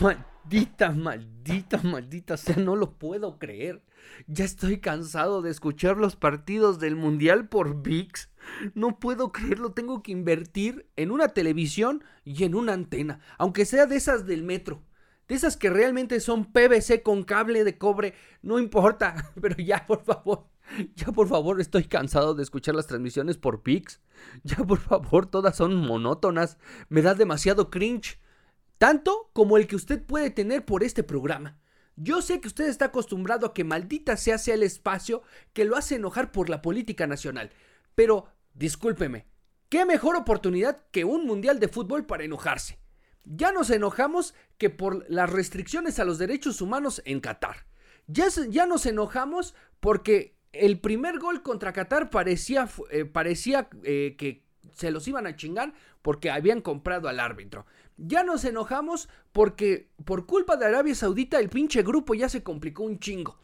Maldita, maldita, maldita sea, no lo puedo creer. Ya estoy cansado de escuchar los partidos del Mundial por VIX. No puedo creerlo, tengo que invertir en una televisión y en una antena, aunque sea de esas del metro. De esas que realmente son PVC con cable de cobre, no importa, pero ya por favor, ya por favor, estoy cansado de escuchar las transmisiones por VIX. Ya por favor, todas son monótonas, me da demasiado cringe, tanto como el que usted puede tener por este programa. Yo sé que usted está acostumbrado a que maldita sea sea el espacio que lo hace enojar por la política nacional. Pero, discúlpeme, ¿qué mejor oportunidad que un mundial de fútbol para enojarse? Ya nos enojamos que por las restricciones a los derechos humanos en Qatar. Ya, ya nos enojamos porque el primer gol contra Qatar parecía, eh, parecía eh, que se los iban a chingar porque habían comprado al árbitro. Ya nos enojamos porque por culpa de Arabia Saudita el pinche grupo ya se complicó un chingo.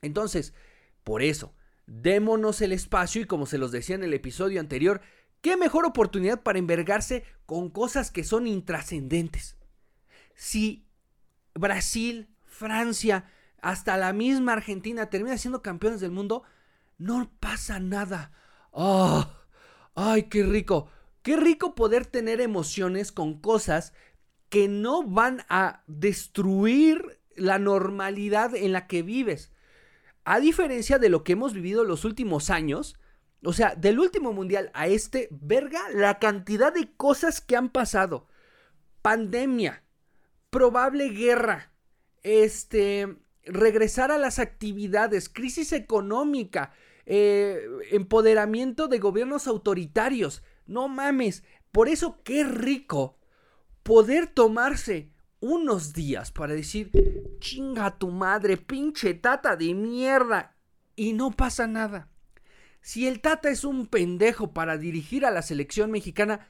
Entonces, por eso, démonos el espacio y como se los decía en el episodio anterior, qué mejor oportunidad para envergarse con cosas que son intrascendentes. Si Brasil, Francia, hasta la misma Argentina termina siendo campeones del mundo, no pasa nada. ¡Oh! ¡Ay, qué rico! Qué rico poder tener emociones con cosas que no van a destruir la normalidad en la que vives. A diferencia de lo que hemos vivido los últimos años, o sea, del último mundial a este, verga, la cantidad de cosas que han pasado. Pandemia, probable guerra, este, regresar a las actividades, crisis económica, eh, empoderamiento de gobiernos autoritarios. No mames, por eso qué rico poder tomarse unos días para decir, chinga tu madre, pinche tata de mierda, y no pasa nada. Si el tata es un pendejo para dirigir a la selección mexicana,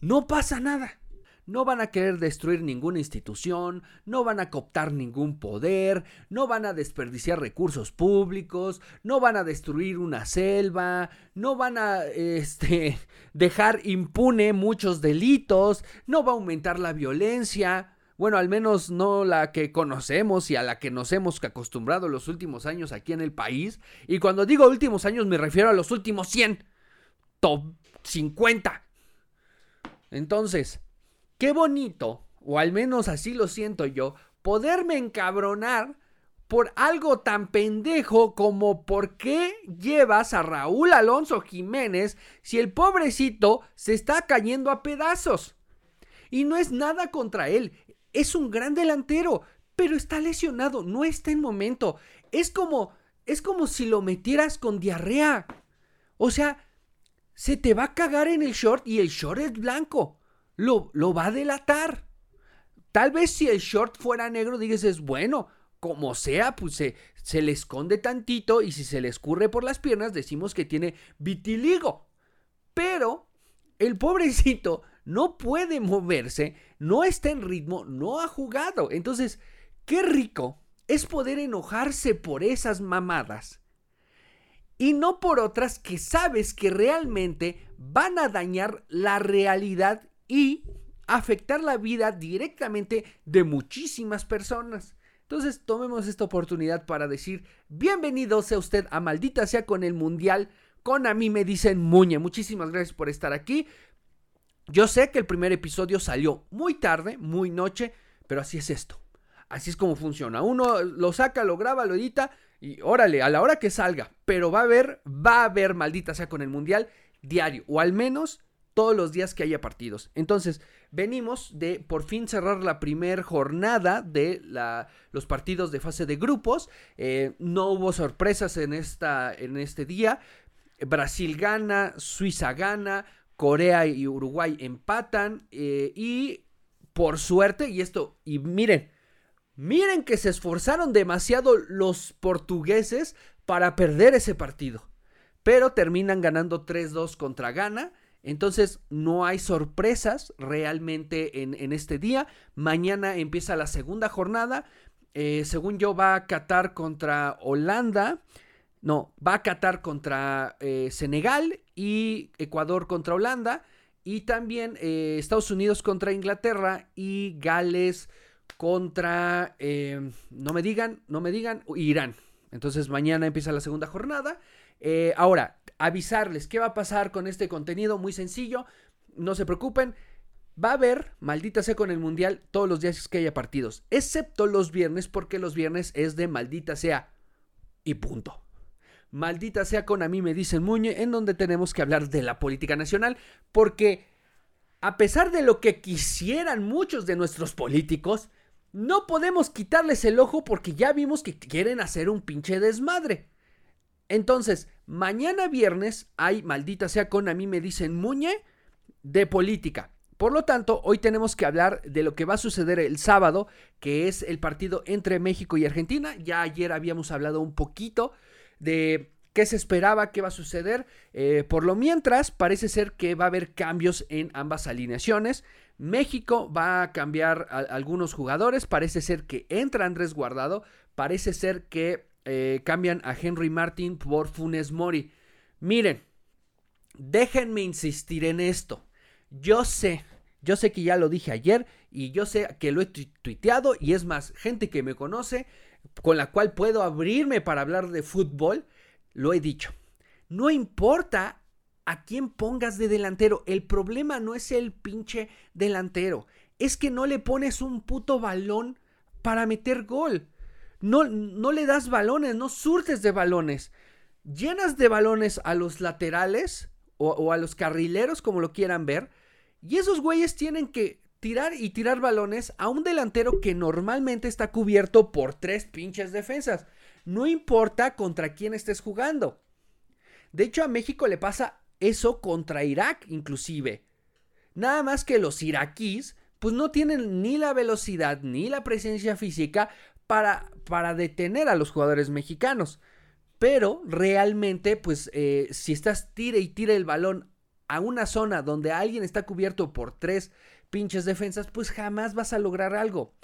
no pasa nada. No van a querer destruir ninguna institución, no van a cooptar ningún poder, no van a desperdiciar recursos públicos, no van a destruir una selva, no van a este, dejar impune muchos delitos, no va a aumentar la violencia. Bueno, al menos no la que conocemos y a la que nos hemos acostumbrado los últimos años aquí en el país. Y cuando digo últimos años me refiero a los últimos 100, top 50. Entonces, Qué bonito, o al menos así lo siento yo, poderme encabronar por algo tan pendejo como por qué llevas a Raúl Alonso Jiménez si el pobrecito se está cayendo a pedazos. Y no es nada contra él, es un gran delantero, pero está lesionado, no está en momento. Es como es como si lo metieras con diarrea. O sea, se te va a cagar en el short y el short es blanco lo, va a delatar. Tal vez si el short fuera negro, dices, es bueno, como sea, pues se, se, le esconde tantito y si se le escurre por las piernas, decimos que tiene vitiligo. Pero el pobrecito no puede moverse, no está en ritmo, no ha jugado. Entonces, qué rico es poder enojarse por esas mamadas y no por otras que sabes que realmente van a dañar la realidad y afectar la vida directamente de muchísimas personas. Entonces tomemos esta oportunidad para decir bienvenido sea usted a Maldita sea con el Mundial. Con a mí me dicen Muñe. Muchísimas gracias por estar aquí. Yo sé que el primer episodio salió muy tarde, muy noche, pero así es esto. Así es como funciona. Uno lo saca, lo graba, lo edita y órale, a la hora que salga. Pero va a haber, va a haber maldita sea con el mundial diario. O al menos todos los días que haya partidos. Entonces, venimos de por fin cerrar la primera jornada de la, los partidos de fase de grupos. Eh, no hubo sorpresas en, esta, en este día. Brasil gana, Suiza gana, Corea y Uruguay empatan. Eh, y por suerte, y esto, y miren, miren que se esforzaron demasiado los portugueses para perder ese partido. Pero terminan ganando 3-2 contra Ghana. Entonces no hay sorpresas realmente en, este día. Mañana empieza la segunda jornada. Eh, según yo va a Qatar contra Holanda. No, va a Qatar contra eh, Senegal y Ecuador contra Holanda. Y también eh, Estados Unidos contra Inglaterra y Gales contra, no me digan, no me digan, Irán. Entonces mañana empieza la segunda jornada. Ahora, avisarles qué va a pasar con este contenido, muy sencillo, no se preocupen. Va a haber, maldita sea con el Mundial, todos los días que haya partidos, excepto los viernes, porque los viernes es de maldita sea y punto. Maldita sea con a mí me dicen Muñe, en donde tenemos que hablar de la política nacional, porque a pesar de lo que quisieran muchos de nuestros políticos, no podemos quitarles el ojo porque ya vimos que quieren hacer un pinche desmadre. Entonces, mañana viernes hay, maldita sea con a mí me dicen Muñe, de política. Por lo tanto, hoy tenemos que hablar de lo que va a suceder el sábado, que es el partido entre México y Argentina. Ya ayer habíamos hablado un poquito de qué se esperaba, qué va a suceder. Eh, por lo mientras, parece ser que va a haber cambios en ambas alineaciones. México va a cambiar algunos jugadores. Parece ser que entra Andrés Guardado. Parece ser que eh, cambian a Henry Martin por Funes Mori. Miren, déjenme insistir en esto. Yo sé, yo sé que ya lo dije ayer y yo sé que lo he tuiteado y es más, gente que me conoce con la cual puedo abrirme para hablar de fútbol, lo he dicho. No importa a quién pongas de delantero, el problema no es el pinche delantero, es que no le pones un puto balón para meter gol. No, no le das balones, no surtes de balones. Llenas de balones a los laterales o, o a los carrileros, como lo quieran ver. Y esos güeyes tienen que tirar y tirar balones a un delantero que normalmente está cubierto por tres pinches defensas. No importa contra quién estés jugando. De hecho, a México le pasa eso contra Irak, inclusive. Nada más que los iraquíes, pues no tienen ni la velocidad ni la presencia física para, para detener a los jugadores mexicanos. Pero realmente, pues eh, si estás tira y tira el balón a una zona donde alguien está cubierto por tres pinches defensas, pues jamás vas a lograr algo.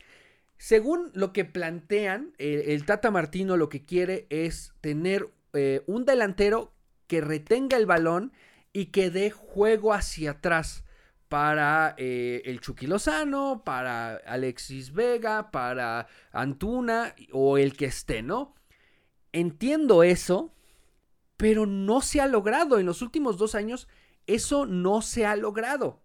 Según lo que plantean, el, Tata Martino lo que quiere es tener eh, un delantero que retenga el balón y que dé juego hacia atrás para eh, el Chucky Lozano, para Alexis Vega, para Antuna o el que esté, ¿no? Entiendo eso, pero no se ha logrado. En los últimos dos años, eso no se ha logrado.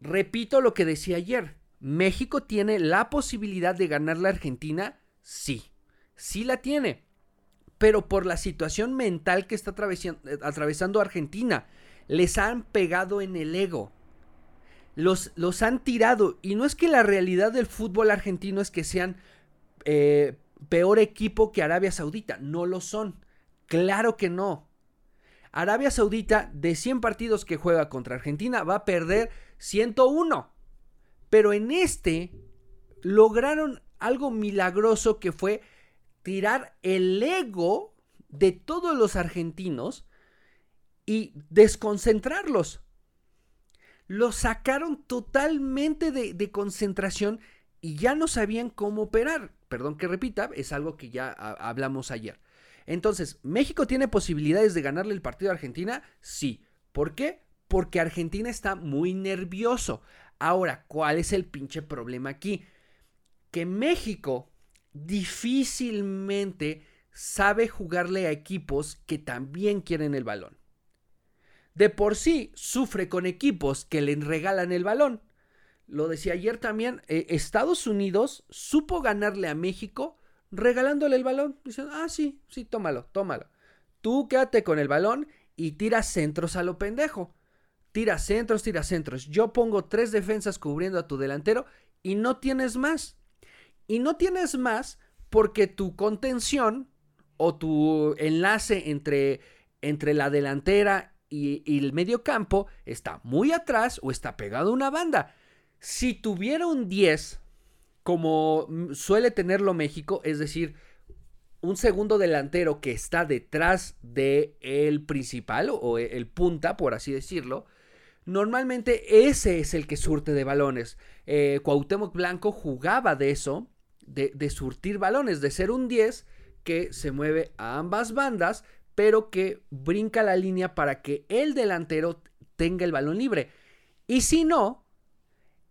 Repito lo que decía ayer. ¿México tiene la posibilidad de ganar la Argentina? Sí, sí la tiene. Pero por la situación mental que está atravesando Argentina, les han pegado en el ego. Los, los, han tirado. Y no es que la realidad del fútbol argentino es que sean eh, peor equipo que Arabia Saudita. No lo son. Claro que no. Arabia Saudita, de 100 partidos que juega contra Argentina, va a perder 101. Pero en este lograron algo milagroso que fue tirar el ego de todos los argentinos y desconcentrarlos. Los sacaron totalmente de, concentración y ya no sabían cómo operar. Perdón que repita, es algo que ya hablamos ayer. Entonces, ¿México tiene posibilidades de ganarle el partido a Argentina? Sí. ¿Por qué? porque Argentina está muy nervioso. Ahora, ¿cuál es el pinche problema aquí? Que México difícilmente sabe jugarle a equipos que también quieren el balón. De por sí sufre con equipos que le regalan el balón. Lo decía ayer también, eh, Estados Unidos supo ganarle a México regalándole el balón. Dicen, ah, sí, sí, tómalo, tómalo. Tú quédate con el balón y tira centros a lo pendejo. Tira centros, tira centros. Yo pongo tres defensas cubriendo a tu delantero y no tienes más. Y no tienes más porque tu contención o tu enlace entre, entre la delantera y, el medio campo está muy atrás o está pegado a una banda. Si tuviera un 10, como suele tenerlo México, es decir, un segundo delantero que está detrás del el principal o el punta, por así decirlo, Normalmente ese es el que surte de balones. Eh, Cuauhtémoc Blanco jugaba de eso, de, de surtir balones, de ser un 10 que se mueve a ambas bandas, pero que brinca la línea para que el delantero tenga el balón libre. Y si no,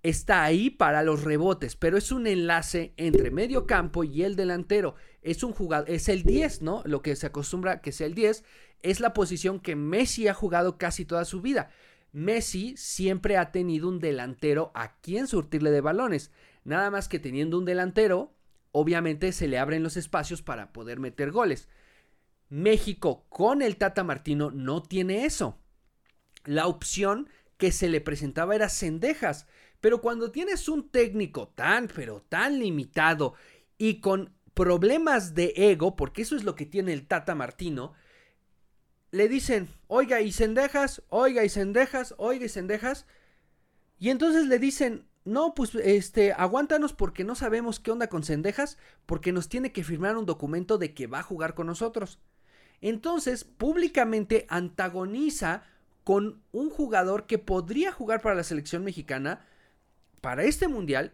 está ahí para los rebotes, pero es un enlace entre medio campo y el delantero. Es un jugador, es el 10, ¿no? Lo que se acostumbra que sea el 10 es la posición que Messi ha jugado casi toda su vida. Messi siempre ha tenido un delantero a quien surtirle de balones. Nada más que teniendo un delantero, obviamente se le abren los espacios para poder meter goles. México con el Tata Martino no tiene eso. La opción que se le presentaba era Cendejas, pero cuando tienes un técnico tan, pero tan limitado y con problemas de ego, porque eso es lo que tiene el Tata Martino, le dicen, oiga, y Cendejas, oiga, y Cendejas, oiga, y Cendejas, y entonces le dicen, no, pues este, aguántanos porque no sabemos qué onda con Cendejas, porque nos tiene que firmar un documento de que va a jugar con nosotros. Entonces, públicamente antagoniza con un jugador que podría jugar para la selección mexicana, para este mundial,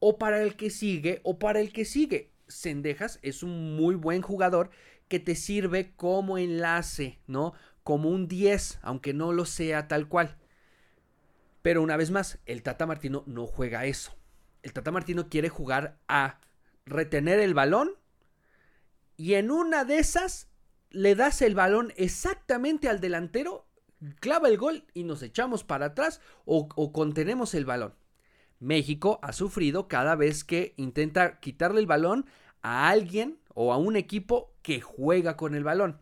o para el que sigue, o para el que sigue. Cendejas es un muy buen jugador que te sirve como enlace, ¿no? Como un 10, aunque no lo sea tal cual. Pero una vez más, el Tata Martino no juega eso. El Tata Martino quiere jugar a retener el balón y en una de esas le das el balón exactamente al delantero, clava el gol y nos echamos para atrás o, contenemos el balón. México ha sufrido cada vez que intenta quitarle el balón a alguien o a un equipo que juega con el balón.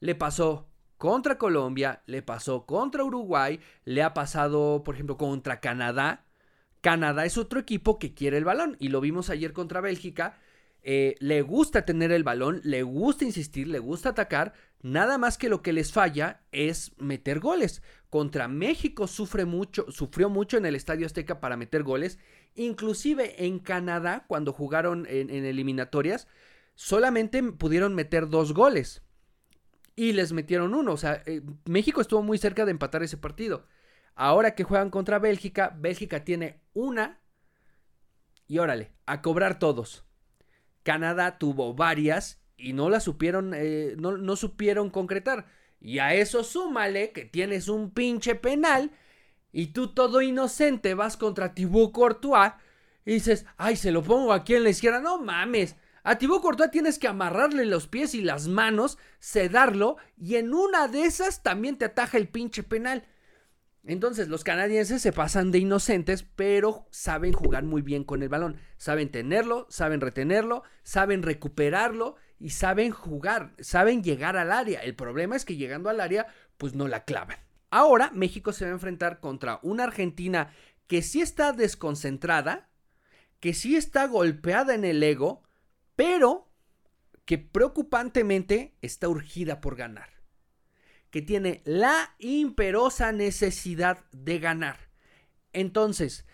Le pasó contra Colombia, le pasó contra Uruguay, le ha pasado, por ejemplo, contra Canadá. Canadá es otro equipo que quiere el balón y lo vimos ayer contra Bélgica. Eh, le gusta tener el balón, le gusta insistir, le gusta atacar, nada más que lo que les falla es meter goles. Contra México sufre mucho, sufrió mucho en el Estadio Azteca para meter goles, inclusive en Canadá cuando jugaron en eliminatorias, solamente pudieron meter dos goles y les metieron uno. O sea, eh, México estuvo muy cerca de empatar ese partido. Ahora que juegan contra Bélgica, Bélgica tiene una y órale, a cobrar todos. Canadá tuvo varias y no las supieron, eh, no, no supieron concretar. Y a eso súmale que tienes un pinche penal y tú todo inocente vas contra Thibaut Courtois y dices, ay, se lo pongo aquí en la izquierda. No mames, a Thibaut Courtois tienes que amarrarle los pies y las manos, sedarlo y en una de esas también te ataja el pinche penal. Entonces los canadienses se pasan de inocentes, pero saben jugar muy bien con el balón. Saben tenerlo, saben retenerlo, saben recuperarlo y saben jugar, saben llegar al área. El problema es que llegando al área, pues no la clavan. Ahora México se va a enfrentar contra una Argentina que sí está desconcentrada, que sí está golpeada en el ego, pero que preocupantemente está urgida por ganar, que tiene la imperosa necesidad de ganar. Entonces,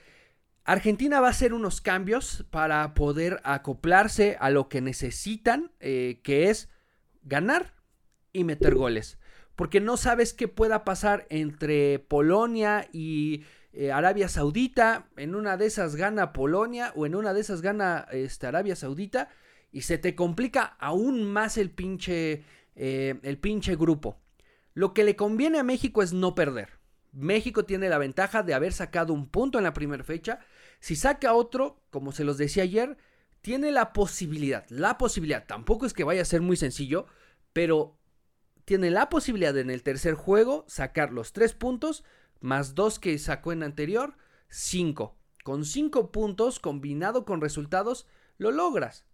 Argentina va a hacer unos cambios para poder acoplarse a lo que necesitan, eh, que es ganar y meter goles. Porque no sabes qué pueda pasar entre Polonia y eh, Arabia Saudita. En una de esas gana Polonia o en una de esas gana este, Arabia Saudita y se te complica aún más el pinche, eh, el pinche grupo. Lo que le conviene a México es no perder. México tiene la ventaja de haber sacado un punto en la primera fecha. Si saca otro, como se los decía ayer, tiene la posibilidad, la posibilidad, tampoco es que vaya a ser muy sencillo, pero tiene la posibilidad en el tercer juego sacar los tres puntos, más dos que sacó en anterior, cinco. Con cinco puntos combinado con resultados, lo logras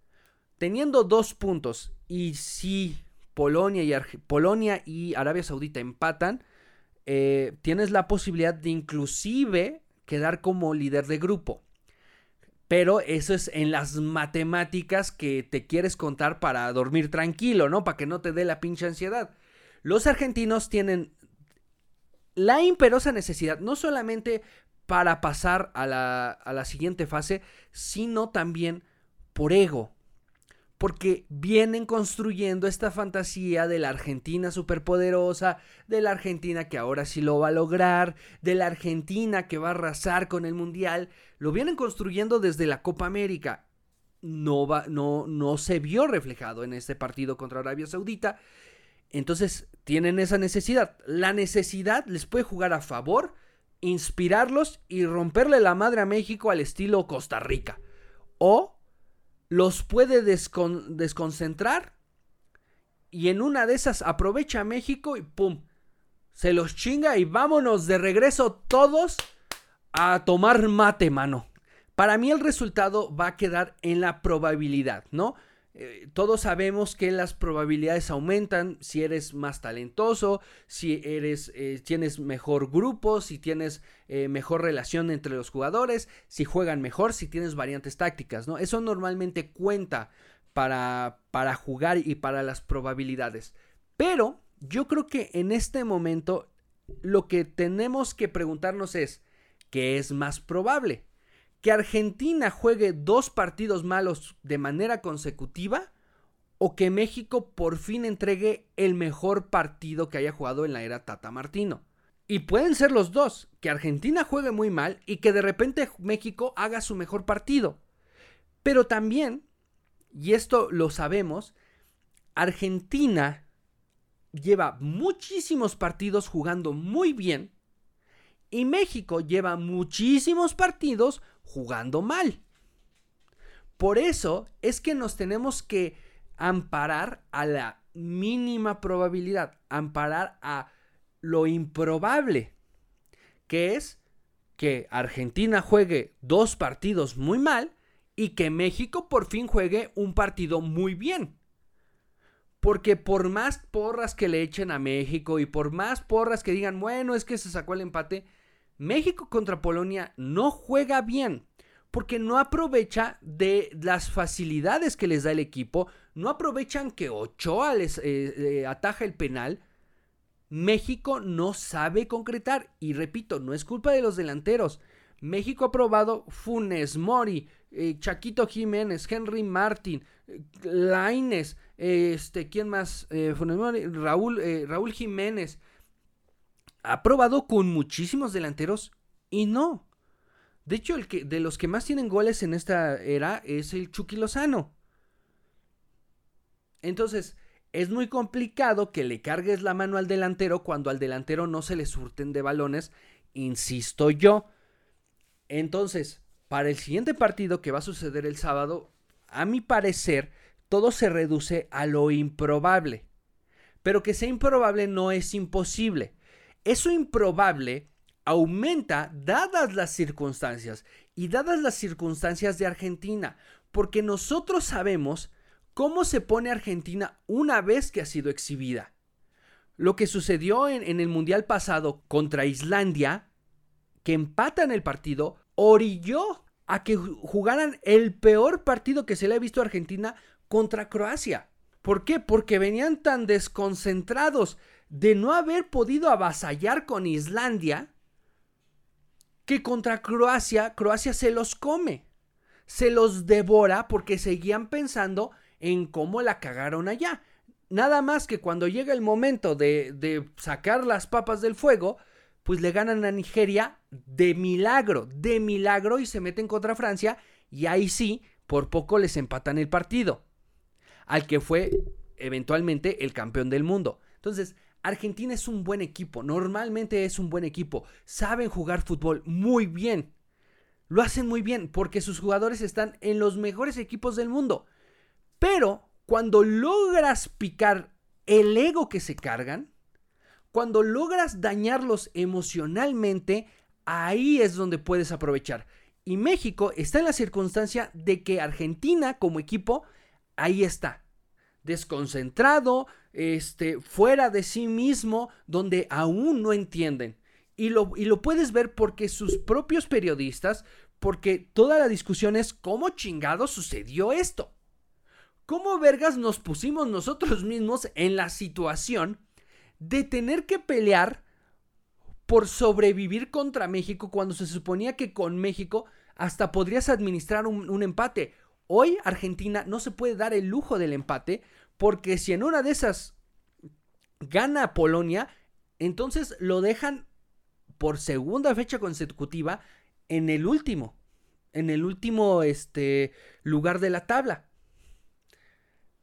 teniendo dos puntos y si Polonia y, Arabia Saudita empatan, eh, tienes la posibilidad de inclusive quedar como líder de grupo. Pero eso es en las matemáticas que te quieres contar para dormir tranquilo, ¿no? Para que no te dé la pinche ansiedad. Los argentinos tienen la imperosa necesidad, no solamente para pasar a la siguiente fase, sino también por ego porque vienen construyendo esta fantasía de la Argentina superpoderosa, de la Argentina que ahora sí lo va a lograr, de la Argentina que va a arrasar con el Mundial, lo vienen construyendo desde la Copa América. No, va, no, no se vio reflejado en este partido contra Arabia Saudita. Entonces tienen esa necesidad. La necesidad les puede jugar a favor, inspirarlos y romperle la madre a México al estilo Costa Rica. O los puede desconcentrar y en una de esas aprovecha México y ¡pum! Se los chinga y vámonos de regreso todos a tomar mate, mano. Para mí el resultado va a quedar en la probabilidad, ¿no? Eh, todos sabemos que las probabilidades aumentan si eres más talentoso, si eres, eh, tienes mejor grupo, si tienes eh, mejor relación entre los jugadores, si juegan mejor, si tienes variantes tácticas, ¿no? Eso normalmente cuenta para, para jugar y para las probabilidades. Pero yo creo que en este momento lo que tenemos que preguntarnos es, ¿qué es más probable? Que Argentina juegue dos partidos malos de manera consecutiva o que México por fin entregue el mejor partido que haya jugado en la era Tata Martino. Y pueden ser los dos, que Argentina juegue muy mal y que de repente México haga su mejor partido. Pero también, y esto lo sabemos, Argentina lleva muchísimos partidos jugando muy bien y México lleva muchísimos partidos jugando mal. Por eso es que nos tenemos que amparar a la mínima probabilidad, amparar a lo improbable, que es que Argentina juegue dos partidos muy mal y que México por fin juegue un partido muy bien. Porque por más porras que le echen a México y por más porras que digan, bueno, es que se sacó el empate, México contra Polonia no juega bien porque no aprovecha de las facilidades que les da el equipo, no aprovechan que Ochoa les eh, ataja el penal. México no sabe concretar y repito, no es culpa de los delanteros. México ha probado Funes Mori, eh, Chaquito Jiménez, Henry Martin, eh, Laines, este, ¿quién más? Funes Mori, Raúl, Raúl Jiménez, ha probado con muchísimos delanteros y no. De hecho, el que, de los que más tienen goles en esta era es el Chucky Lozano. Entonces, es muy complicado que le cargues la mano al delantero cuando al delantero no se le surten de balones, insisto yo. Entonces, para el siguiente partido que va a suceder el sábado, a mi parecer, todo se reduce a lo improbable. Pero que sea improbable no es imposible. Eso improbable aumenta dadas las circunstancias y dadas las circunstancias de Argentina, porque nosotros sabemos cómo se pone Argentina una vez que ha sido exhibida. Lo que sucedió en, el Mundial pasado contra Islandia, que empatan el partido, orilló a que jugaran el peor partido que se le ha visto a Argentina contra Croacia. ¿Por qué? Porque venían tan desconcentrados de no haber podido avasallar con Islandia que contra Croacia, Croacia se los come, se los devora porque seguían pensando en cómo la cagaron allá. Nada más que cuando llega el momento de, de sacar las papas del fuego, pues le ganan a Nigeria de milagro, de milagro y se meten contra Francia y ahí sí, por poco les empatan el partido, al que fue eventualmente el campeón del mundo. Entonces, Argentina es un buen equipo, normalmente es un buen equipo, saben jugar fútbol muy bien. Lo hacen muy bien porque sus jugadores están en los mejores equipos del mundo. Pero cuando logras picar el ego que se cargan, cuando logras dañarlos emocionalmente, ahí es donde puedes aprovechar. Y México está en la circunstancia de que Argentina como equipo, ahí está, desconcentrado, este, fuera de sí mismo, donde aún no entienden. Y lo, y lo puedes ver porque sus propios periodistas, porque toda la discusión es cómo chingado sucedió esto. ¿Cómo vergas nos pusimos nosotros mismos en la situación de tener que pelear por sobrevivir contra México cuando se suponía que con México hasta podrías administrar un, un empate? Hoy Argentina no se puede dar el lujo del empate porque si en una de esas gana Polonia, entonces lo dejan por segunda fecha consecutiva en el último, en el último este, lugar de la tabla.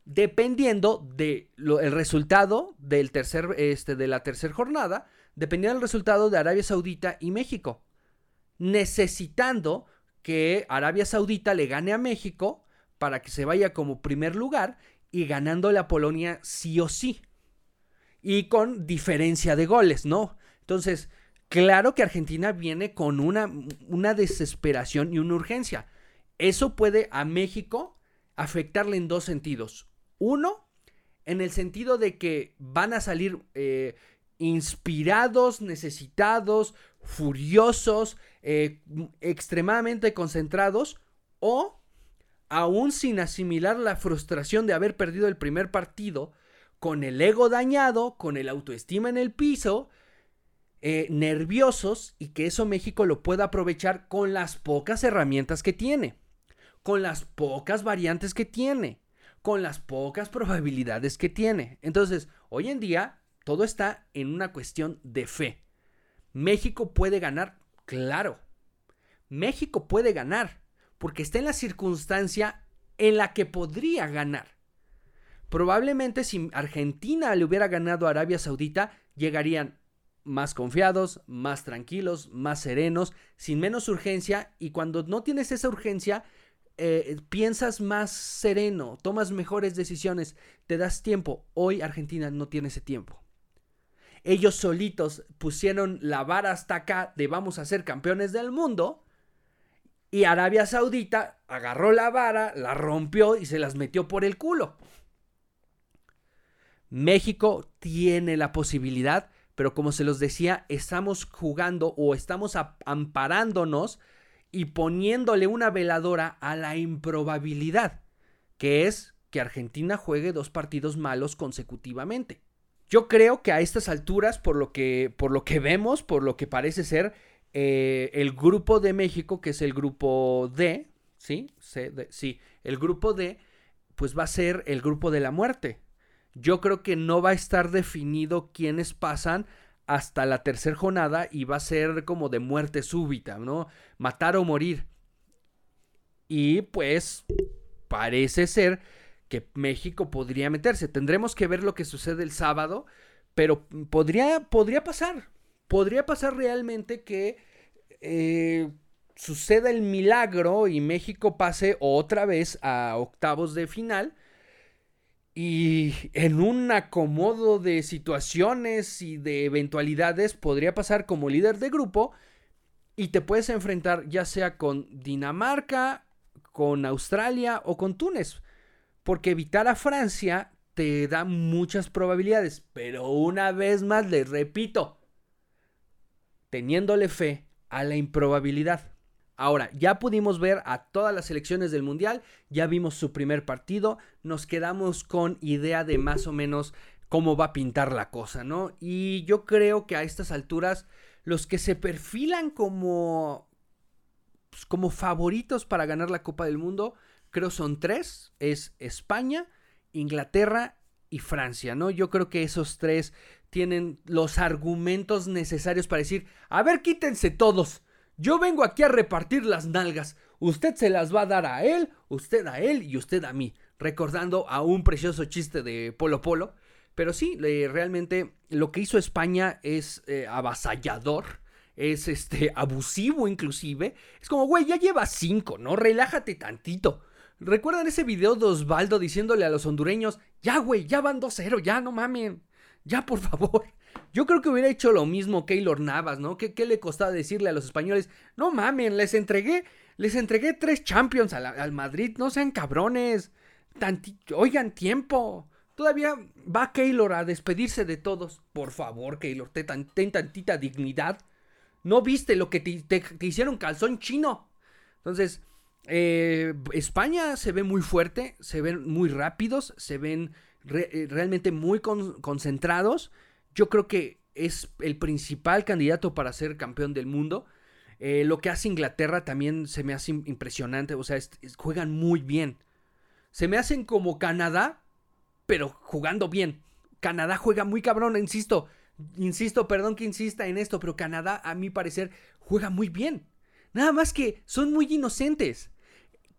dependiendo del el resultado del este, de la tercera jornada, dependiendo del resultado de Arabia Saudita y México, necesitando que Arabia Saudita le gane a México para que se vaya como primer lugar y ganándole a Polonia sí o sí. Y con diferencia de goles, ¿no? Entonces, claro que Argentina viene con una, una desesperación y una urgencia. Eso puede a México afectarle en dos sentidos. Uno, en el sentido de que van a salir eh, inspirados, necesitados, furiosos, eh, extremadamente concentrados o aún sin asimilar la frustración de haber perdido el primer partido, con el ego dañado, con el autoestima en el piso, eh, nerviosos y que eso México lo pueda aprovechar con las pocas herramientas que tiene, con las pocas variantes que tiene, con las pocas probabilidades que tiene. Entonces, hoy en día, todo está en una cuestión de fe. México puede ganar, claro. México puede ganar porque está en la circunstancia en la que podría ganar. Probablemente si Argentina le hubiera ganado a Arabia Saudita, llegarían más confiados, más tranquilos, más serenos, sin menos urgencia y cuando no tienes esa urgencia, eh, piensas más sereno, tomas mejores decisiones, te das tiempo. Hoy Argentina no tiene ese tiempo. Ellos solitos pusieron la vara hasta acá de vamos a ser campeones del mundo y Arabia Saudita agarró la vara, la rompió y se las metió por el culo. México tiene la posibilidad, pero como se los decía, estamos jugando o estamos amparándonos y poniéndole una veladora a la improbabilidad, que es que Argentina juegue dos partidos malos consecutivamente. Yo creo que a estas alturas, por lo que, por lo que vemos, por lo que parece ser, eh, el grupo de México, que es el grupo D, ¿sí? sí, el grupo D, pues va a ser el grupo de la muerte. Yo creo que no va a estar definido quiénes pasan hasta la tercera jornada y va a ser como de muerte súbita, ¿no? Matar o morir. Y pues parece ser que México podría meterse. Tendremos que ver lo que sucede el sábado, pero podría, podría pasar podría pasar realmente que eh, suceda el milagro y México pase otra vez a octavos de final. Y en un acomodo de situaciones y de eventualidades podría pasar como líder de grupo y te puedes enfrentar ya sea con Dinamarca, con Australia o con Túnez. Porque evitar a Francia te da muchas probabilidades. Pero una vez más les repito, teniéndole fe a la improbabilidad. Ahora, ya pudimos ver a todas las selecciones del Mundial, ya vimos su primer partido, nos quedamos con idea de más o menos cómo va a pintar la cosa, ¿no? Y yo creo que a estas alturas, los que se perfilan como, pues, como favoritos para ganar la Copa del Mundo, creo son tres, es España, Inglaterra y Francia, ¿no? Yo creo que esos tres tienen los argumentos necesarios para decir, a ver, quítense todos. Yo vengo aquí a repartir las nalgas. Usted se las va a dar a él, usted a él y usted a mí. Recordando a un precioso chiste de Polo Polo. Pero sí, realmente lo que hizo España es eh, avasallador. Es este abusivo inclusive. Es como, güey, ya lleva cinco, ¿no? Relájate tantito. ¿Recuerdan ese video de Osvaldo diciéndole a los hondureños, ya, güey, ya van 2-0, ya no mamen? Ya, por favor. Yo creo que hubiera hecho lo mismo Keylor Navas, ¿no? ¿Qué, le costaba decirle a los españoles? No mamen, les entregué, les entregué tres Champions al, Madrid, no sean cabrones. oigan, tiempo. Todavía va Keylor a despedirse de todos. Por favor, Keylor, ten, tantita dignidad. ¿No viste lo que te, hicieron calzón chino? Entonces, eh, España se ve muy fuerte, se ven muy rápidos, se ven eh, realmente muy concentrados. Yo creo que es el principal candidato para ser campeón del mundo. Eh, lo que hace Inglaterra también se me hace impresionante. O sea, juegan muy bien. Se me hacen como Canadá, pero jugando bien. Canadá juega muy cabrón, insisto. Insisto, perdón que insista en esto, pero Canadá, a mi parecer, juega muy bien. Nada más que son muy inocentes.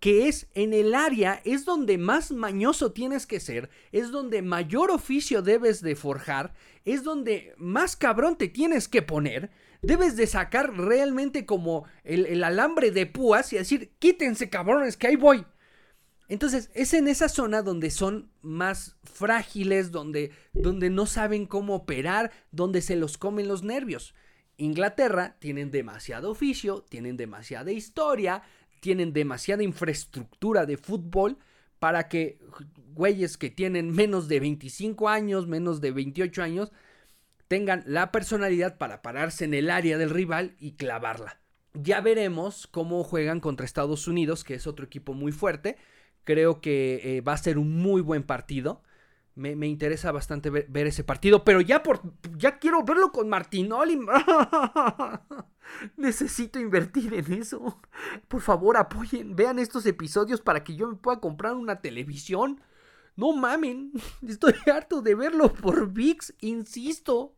Que es en el área, es donde más mañoso tienes que ser, es donde mayor oficio debes de forjar, es donde más cabrón te tienes que poner, debes de sacar realmente como el, alambre de púas y decir, quítense cabrones, que ahí voy. Entonces, es en esa zona donde son más frágiles, donde, donde no saben cómo operar, donde se los comen los nervios. Inglaterra tienen demasiado oficio, tienen demasiada historia, tienen demasiada infraestructura de fútbol para que güeyes que tienen menos de 25 años, menos de 28 años, tengan la personalidad para pararse en el área del rival y clavarla. Ya veremos cómo juegan contra Estados Unidos, que es otro equipo muy fuerte. Creo que eh, va a ser un muy buen partido. Me, interesa bastante ver, ver, ese partido, pero ya por ya quiero verlo con Martinoli. Necesito invertir en eso. Por favor, apoyen, vean estos episodios para que yo me pueda comprar una televisión. No mamen, estoy harto de verlo por VIX, insisto.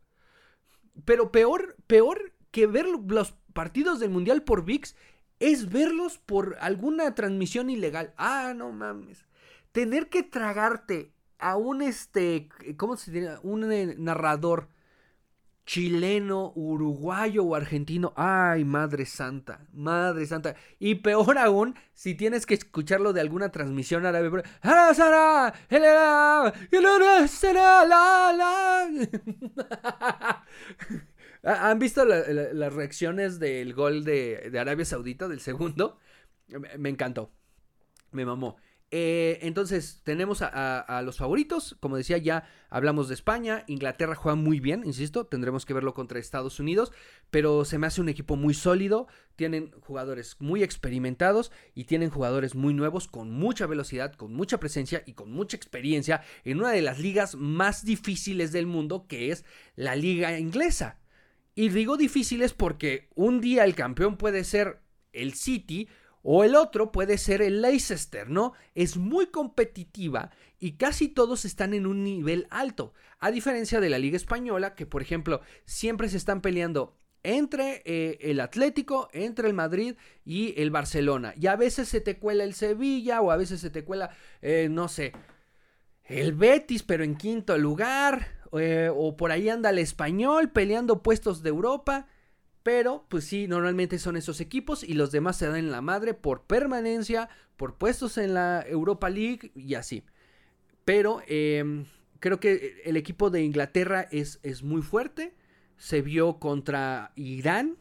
Pero peor, peor que ver los partidos del Mundial por VIX es verlos por alguna transmisión ilegal. Ah, no mames. Tener que tragarte a un este, ¿cómo se dice? Un eh, narrador chileno, uruguayo o argentino. Ay, madre santa, madre santa. Y peor aún, si tienes que escucharlo de alguna transmisión árabe. ¿Han visto las reacciones del gol de, de Arabia Saudita, del segundo? Me encantó. Me mamó. Eh, entonces, tenemos a, los favoritos. Como decía, ya hablamos de España. Inglaterra juega muy bien, insisto. Tendremos que verlo contra Estados Unidos. Pero se me hace un equipo muy sólido. Tienen jugadores muy experimentados y tienen jugadores muy nuevos con mucha velocidad, con mucha presencia y con mucha experiencia en una de las ligas más difíciles del mundo, que es la liga inglesa. Y digo difíciles porque un día el campeón puede ser el City o el otro puede ser el Leicester, ¿no? Es muy competitiva y casi todos están en un nivel alto. A diferencia de la Liga Española, que por ejemplo siempre se están peleando entre eh, el Atlético, entre el Madrid y el Barcelona. Y a veces se te cuela el Sevilla o a veces se te cuela, eh, no sé, el Betis, pero en quinto lugar. Eh, o por ahí anda el español peleando puestos de Europa. Pero, pues sí, normalmente son esos equipos y los demás se dan en la madre por permanencia, por puestos en la Europa League y así. Pero em, creo que el equipo de Inglaterra es, es muy fuerte. Se vio contra Irán.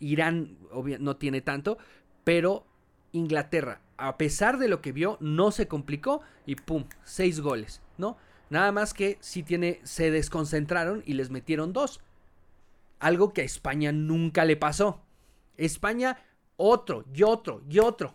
Irán no tiene tanto, pero Inglaterra, a pesar de lo que vio, no se complicó y pum, seis goles, ¿no? Nada más que sí tiene, se desconcentraron y les metieron dos. Algo que a España nunca le pasó. España, otro, y otro, y otro.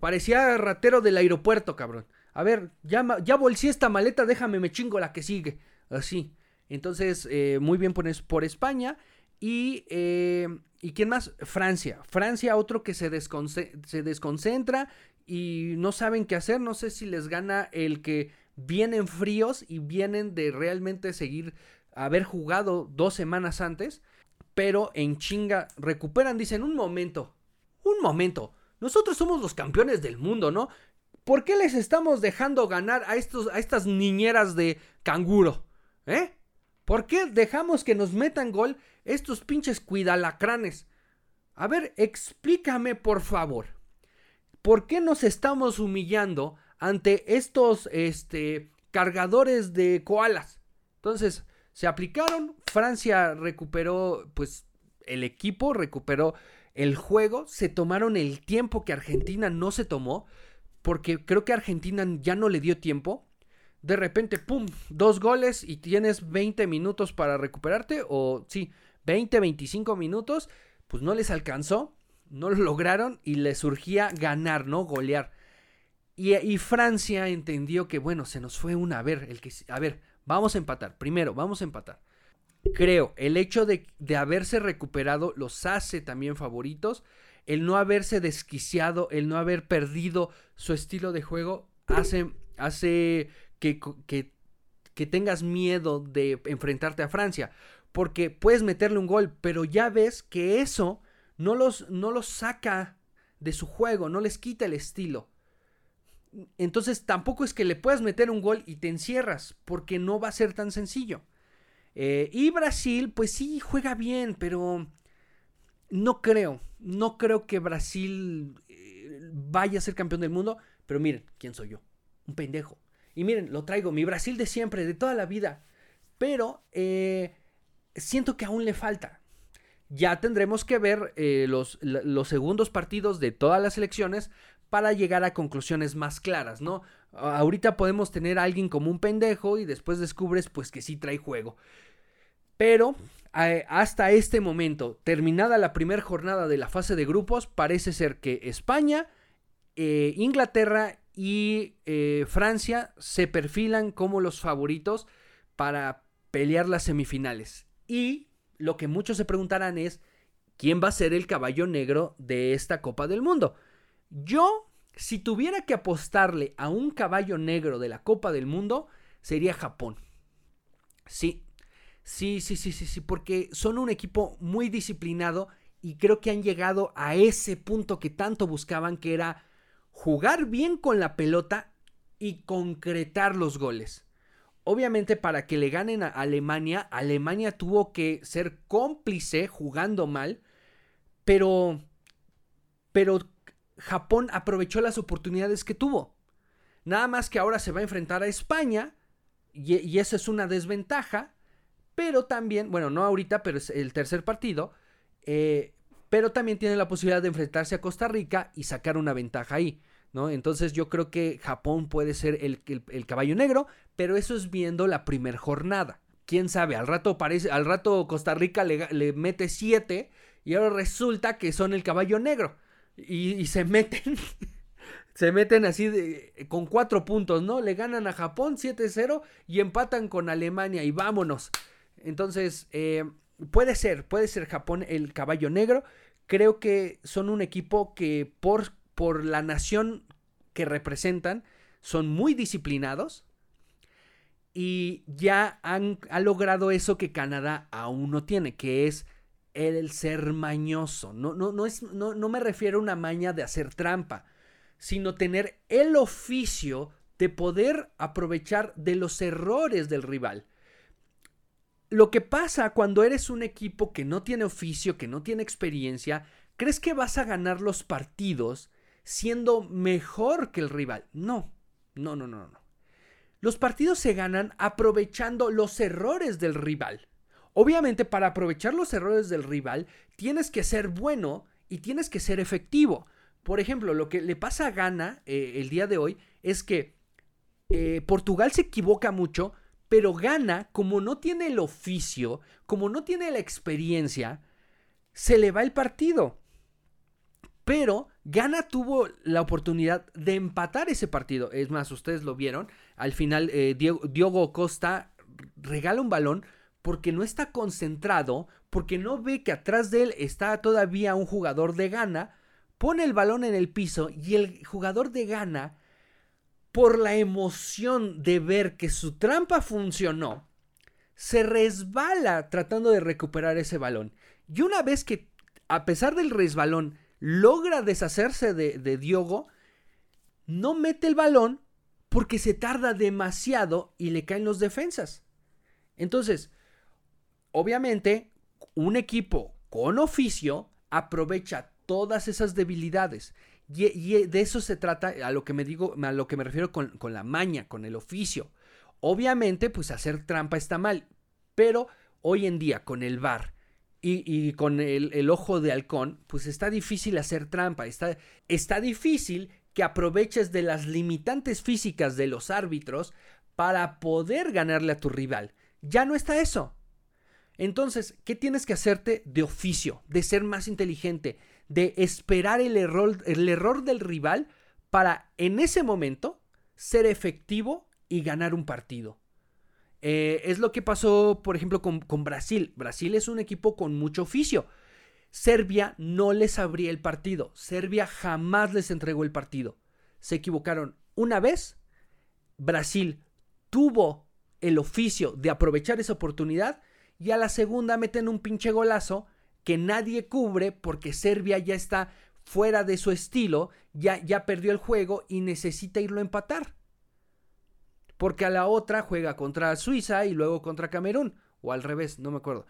Parecía ratero del aeropuerto, cabrón. A ver, ya, ya bolsé esta maleta, déjame, me chingo la que sigue. Así. Entonces, eh, muy bien por, por España. Y, eh, ¿y quién más? Francia. Francia, otro que se, se desconcentra y no saben qué hacer. No sé si les gana el que vienen fríos y vienen de realmente seguir haber jugado dos semanas antes, pero en chinga recuperan, dicen, un momento, un momento, nosotros somos los campeones del mundo, ¿no? ¿Por qué les estamos dejando ganar a, estos, a estas niñeras de canguro? ¿Eh? ¿Por qué dejamos que nos metan gol estos pinches cuidalacranes? A ver, explícame por favor. ¿Por qué nos estamos humillando ante estos este, cargadores de koalas? Entonces, se aplicaron, Francia recuperó pues el equipo, recuperó el juego, se tomaron el tiempo que Argentina no se tomó, porque creo que Argentina ya no le dio tiempo. De repente, ¡pum! Dos goles y tienes 20 minutos para recuperarte, o sí, 20, 25 minutos, pues no les alcanzó, no lo lograron y les surgía ganar, ¿no? Golear. Y, y Francia entendió que, bueno, se nos fue una, a ver, el que, a ver, Vamos a empatar. Primero, vamos a empatar. Creo, el hecho de, haberse recuperado los hace también favoritos. El no haberse desquiciado, el no haber perdido su estilo de juego, hace, hace que, que, tengas miedo de enfrentarte a Francia. Porque puedes meterle un gol, pero ya ves que eso no los, no los saca de su juego, no les quita el estilo. Entonces tampoco es que le puedas meter un gol y te encierras, porque no va a ser tan sencillo. Eh, y Brasil, pues sí, juega bien, pero no creo, no creo que Brasil eh, vaya a ser campeón del mundo. Pero miren, ¿quién soy yo? Un pendejo. Y miren, lo traigo, mi Brasil de siempre, de toda la vida. Pero eh, siento que aún le falta. Ya tendremos que ver los, los segundos partidos de todas las elecciones para llegar a conclusiones más claras, ¿no? Ahorita podemos tener a alguien como un pendejo y después descubres pues que sí trae juego. Pero hasta este momento, terminada la primera jornada de la fase de grupos, parece ser que España, eh, Inglaterra y eh, Francia se perfilan como los favoritos para pelear las semifinales. Y lo que muchos se preguntarán es, ¿quién va a ser el caballo negro de esta Copa del Mundo? Yo, si tuviera que apostarle a un caballo negro de la Copa del Mundo, sería Japón. Sí, sí, sí, sí, sí, sí, porque son un equipo muy disciplinado y creo que han llegado a ese punto que tanto buscaban, que era jugar bien con la pelota y concretar los goles. Obviamente para que le ganen a Alemania, Alemania tuvo que ser cómplice jugando mal, pero pero Japón aprovechó las oportunidades que tuvo. Nada más que ahora se va a enfrentar a España y, esa es una desventaja, pero también, bueno, no ahorita, pero es el tercer partido, eh, pero también tiene la posibilidad de enfrentarse a Costa Rica y sacar una ventaja ahí. ¿No? Entonces yo creo que Japón puede ser el, caballo negro, pero eso es viendo la primera jornada. Quién sabe, al rato parece, al rato Costa Rica le, le mete siete y ahora resulta que son el caballo negro y, se meten. se meten así de, con cuatro puntos, ¿no? Le ganan a Japón 7-0 y empatan con Alemania y vámonos. Entonces, eh, puede ser, puede ser Japón el caballo negro. Creo que son un equipo que por, por la nación que representan son muy disciplinados y ya han ha logrado eso que Canadá aún no tiene, que es el ser mañoso. No, no, no, es, no, no me refiero a una maña de hacer trampa, sino tener el oficio de poder aprovechar de los errores del rival. Lo que pasa cuando eres un equipo que no tiene oficio, que no tiene experiencia, crees que vas a ganar los partidos siendo mejor que el rival. No, no, no, no, no. Los partidos se ganan aprovechando los errores del rival. Obviamente, para aprovechar los errores del rival, tienes que ser bueno y tienes que ser efectivo. Por ejemplo, lo que le pasa a Ghana eh, el día de hoy es que eh, Portugal se equivoca mucho, pero Ghana, como no tiene el oficio, como no tiene la experiencia, se le va el partido. Pero Ghana tuvo la oportunidad de empatar ese partido. Es más, ustedes lo vieron. Al final, eh, Diogo Costa regala un balón porque no está concentrado, porque no ve que atrás de él está todavía un jugador de gana, pone el balón en el piso y el jugador de gana, por la emoción de ver que su trampa funcionó, se resbala tratando de recuperar ese balón. Y una vez que, a pesar del resbalón, logra deshacerse de, de Diogo, no mete el balón porque se tarda demasiado y le caen los defensas. Entonces, obviamente, un equipo con oficio aprovecha todas esas debilidades. Y, de eso se trata a lo que me digo, a lo que me refiero con, la maña, con el oficio. Obviamente, pues hacer trampa está mal. Pero hoy en día, con el VAR y, con el, ojo de halcón, pues está difícil hacer trampa. Está, está difícil que aproveches de las limitantes físicas de los árbitros para poder ganarle a tu rival. Ya no está eso. Entonces, ¿qué tienes que hacerte de oficio, de ser más inteligente, de esperar el error, el error del rival para en ese momento ser efectivo y ganar un partido? Eh, es lo que pasó, por ejemplo, con, con Brasil. Brasil es un equipo con mucho oficio. Serbia no les abría el partido. Serbia jamás les entregó el partido. Se equivocaron una vez. Brasil tuvo el oficio de aprovechar esa oportunidad y a la segunda meten un pinche golazo que nadie cubre porque Serbia ya está fuera de su estilo, ya, ya perdió el juego y necesita irlo a empatar. Porque a la otra juega contra Suiza y luego contra Camerún. O al revés, no me acuerdo.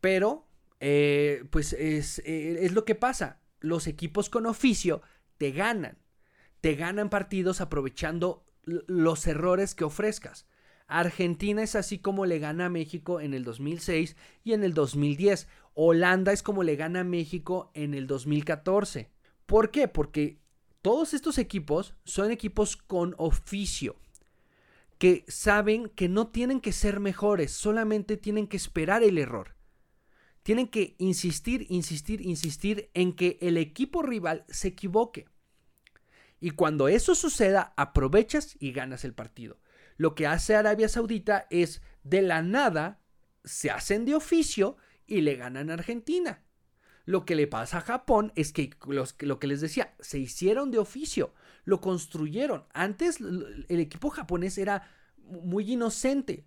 Pero, eh, pues es, eh, es lo que pasa. Los equipos con oficio te ganan. Te ganan partidos aprovechando los errores que ofrezcas. Argentina es así como le gana a México en el 2006 y en el 2010. Holanda es como le gana a México en el 2014. ¿Por qué? Porque todos estos equipos son equipos con oficio, que saben que no tienen que ser mejores, solamente tienen que esperar el error. Tienen que insistir, insistir, insistir en que el equipo rival se equivoque. Y cuando eso suceda, aprovechas y ganas el partido. Lo que hace Arabia Saudita es de la nada se hacen de oficio y le ganan a Argentina. Lo que le pasa a Japón es que lo que les decía, se hicieron de oficio, lo construyeron. Antes el equipo japonés era muy inocente.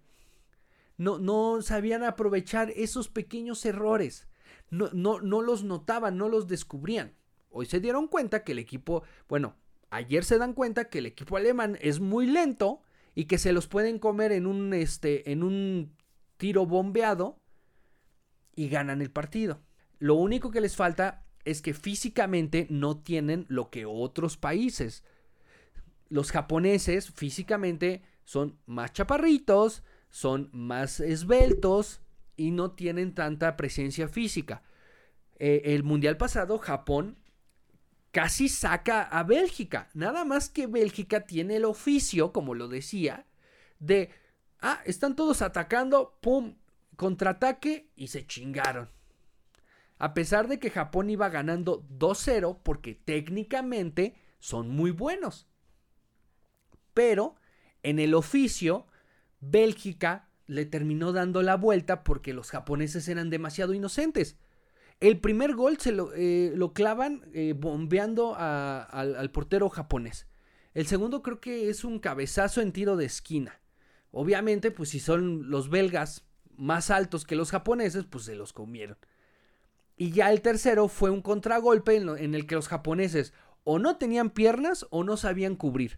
No, no sabían aprovechar esos pequeños errores. No, no, no los notaban, no los descubrían. Hoy se dieron cuenta que el equipo, bueno, ayer se dan cuenta que el equipo alemán es muy lento y que se los pueden comer en un, este, en un tiro bombeado y ganan el partido. Lo único que les falta es que físicamente no tienen lo que otros países. Los japoneses físicamente son más chaparritos, son más esbeltos y no tienen tanta presencia física. Eh, el mundial pasado, Japón casi saca a Bélgica. Nada más que Bélgica tiene el oficio, como lo decía, de, ah, están todos atacando, ¡pum! Contraataque y se chingaron. A pesar de que Japón iba ganando 2-0 porque técnicamente son muy buenos. Pero en el oficio, Bélgica le terminó dando la vuelta porque los japoneses eran demasiado inocentes. El primer gol se lo, eh, clavan eh, bombeando al, portero japonés. El segundo creo que es un cabezazo en tiro de esquina. Obviamente, pues si son los belgas más altos que los japoneses, pues se los comieron. Y ya el tercero fue un contragolpe en el que los japoneses o no tenían piernas o no sabían cubrir.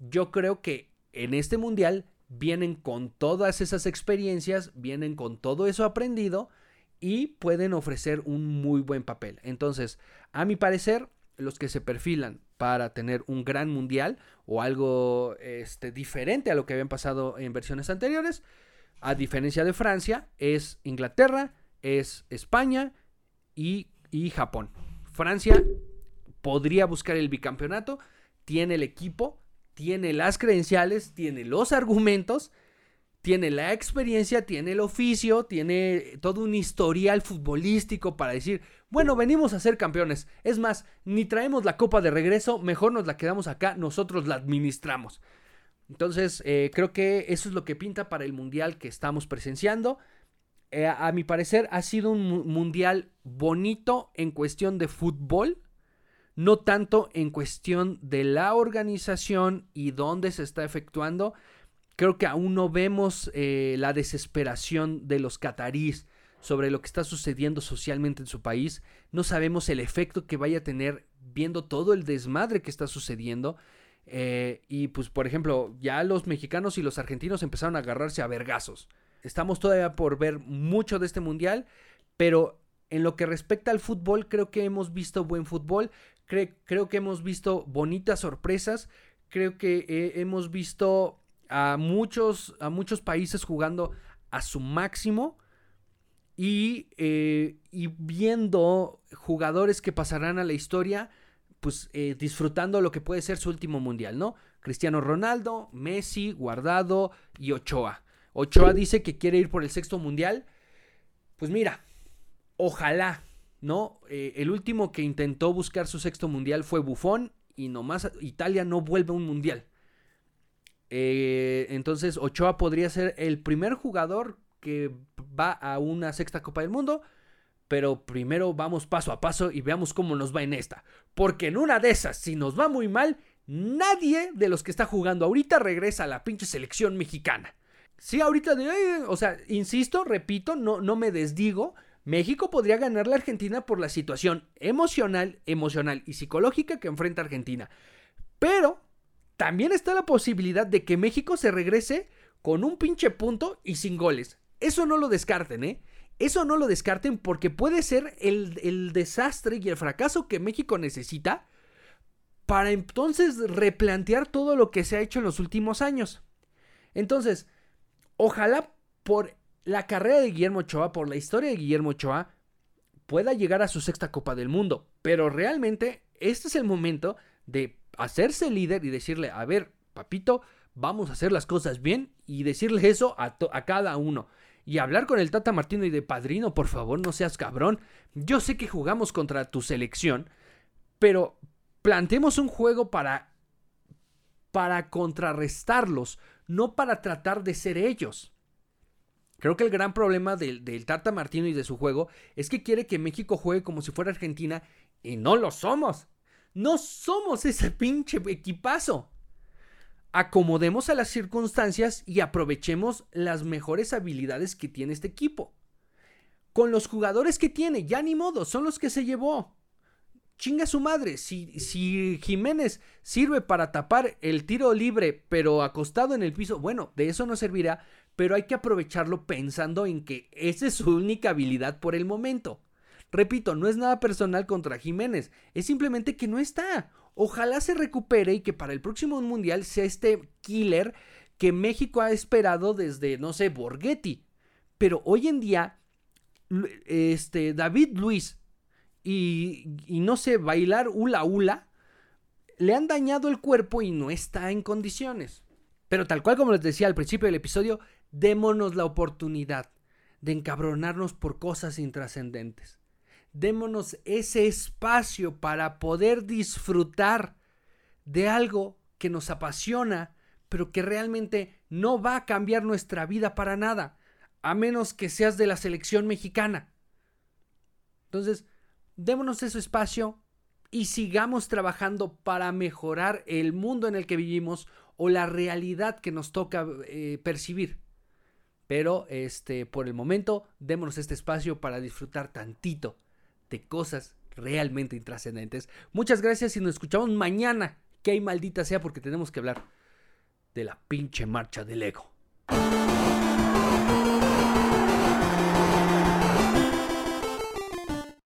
Yo creo que en este mundial vienen con todas esas experiencias, vienen con todo eso aprendido y pueden ofrecer un muy buen papel. Entonces, a mi parecer, los que se perfilan para tener un gran mundial o algo este, diferente a lo que habían pasado en versiones anteriores, a diferencia de Francia, es Inglaterra, es España y, y Japón. Francia podría buscar el bicampeonato, tiene el equipo, tiene las credenciales, tiene los argumentos tiene la experiencia, tiene el oficio, tiene todo un historial futbolístico para decir, bueno, venimos a ser campeones. Es más, ni traemos la copa de regreso, mejor nos la quedamos acá, nosotros la administramos. Entonces, eh, creo que eso es lo que pinta para el mundial que estamos presenciando. Eh, a mi parecer, ha sido un mundial bonito en cuestión de fútbol, no tanto en cuestión de la organización y dónde se está efectuando. Creo que aún no vemos eh, la desesperación de los catarís sobre lo que está sucediendo socialmente en su país. No sabemos el efecto que vaya a tener viendo todo el desmadre que está sucediendo. Eh, y pues, por ejemplo, ya los mexicanos y los argentinos empezaron a agarrarse a vergazos. Estamos todavía por ver mucho de este mundial, pero en lo que respecta al fútbol, creo que hemos visto buen fútbol, creo que hemos visto bonitas sorpresas, creo que eh, hemos visto a muchos, a muchos países jugando a su máximo y, eh, y viendo jugadores que pasarán a la historia, pues eh, disfrutando lo que puede ser su último mundial, ¿no? Cristiano Ronaldo, Messi, Guardado y Ochoa. Ochoa dice que quiere ir por el sexto mundial. Pues mira, ojalá, ¿no? Eh, el último que intentó buscar su sexto mundial fue Buffon y nomás Italia no vuelve a un mundial. Eh, entonces Ochoa podría ser el primer jugador que va a una sexta Copa del Mundo. Pero primero vamos paso a paso y veamos cómo nos va en esta. Porque en una de esas, si nos va muy mal, nadie de los que está jugando ahorita regresa a la pinche selección mexicana. Sí, ahorita, o sea, insisto, repito, no, no me desdigo, México podría ganar la Argentina por la situación emocional, emocional y psicológica que enfrenta Argentina. Pero también está la posibilidad de que México se regrese con un pinche punto y sin goles. Eso no lo descarten, ¿eh? Eso no lo descarten porque puede ser el, el desastre y el fracaso que México necesita para entonces replantear todo lo que se ha hecho en los últimos años. Entonces, ojalá por la carrera de Guillermo Ochoa, por la historia de Guillermo Ochoa, pueda llegar a su sexta Copa del Mundo. Pero realmente este es el momento de hacerse líder y decirle, a ver, papito, vamos a hacer las cosas bien y decirle eso a, cada uno. Y hablar con el Tata Martino y de padrino, por favor, no seas cabrón. Yo sé que jugamos contra tu selección, pero planteemos un juego para para contrarrestarlos, no para tratar de ser ellos. Creo que el gran problema del, del, Tata Martino y de su juego es que quiere que México juegue como si fuera Argentina y no lo somos. No somos ese pinche equipazo. Acomodemos a las circunstancias y aprovechemos las mejores habilidades que tiene este equipo. Con los jugadores que tiene, ya ni modo, son los que se llevó. Chinga su madre, si, si Jiménez sirve para tapar el tiro libre pero acostado en el piso, bueno, de eso no servirá, pero hay que aprovecharlo pensando en que esa es su única habilidad por el momento. Repito, no es nada personal contra Jiménez, es simplemente que no está. Ojalá se recupere y que para el próximo mundial sea este killer que México ha esperado desde, no sé, Borghetti. Pero hoy en día, este, David Luis y, y no sé, bailar hula hula, le han dañado el cuerpo y no está en condiciones. Pero tal cual como les decía al principio del episodio, démonos la oportunidad de encabronarnos por cosas intrascendentes démonos ese espacio para poder disfrutar de algo que nos apasiona, pero que realmente no va a cambiar nuestra vida para nada, a menos que seas de la selección mexicana. Entonces, démonos ese espacio y sigamos trabajando para mejorar el mundo en el que vivimos o la realidad que nos toca eh, percibir. Pero este, por el momento, démonos este espacio para disfrutar tantito de cosas realmente intrascendentes. Muchas gracias y nos escuchamos mañana. Que hay maldita sea porque tenemos que hablar de la pinche marcha del ego.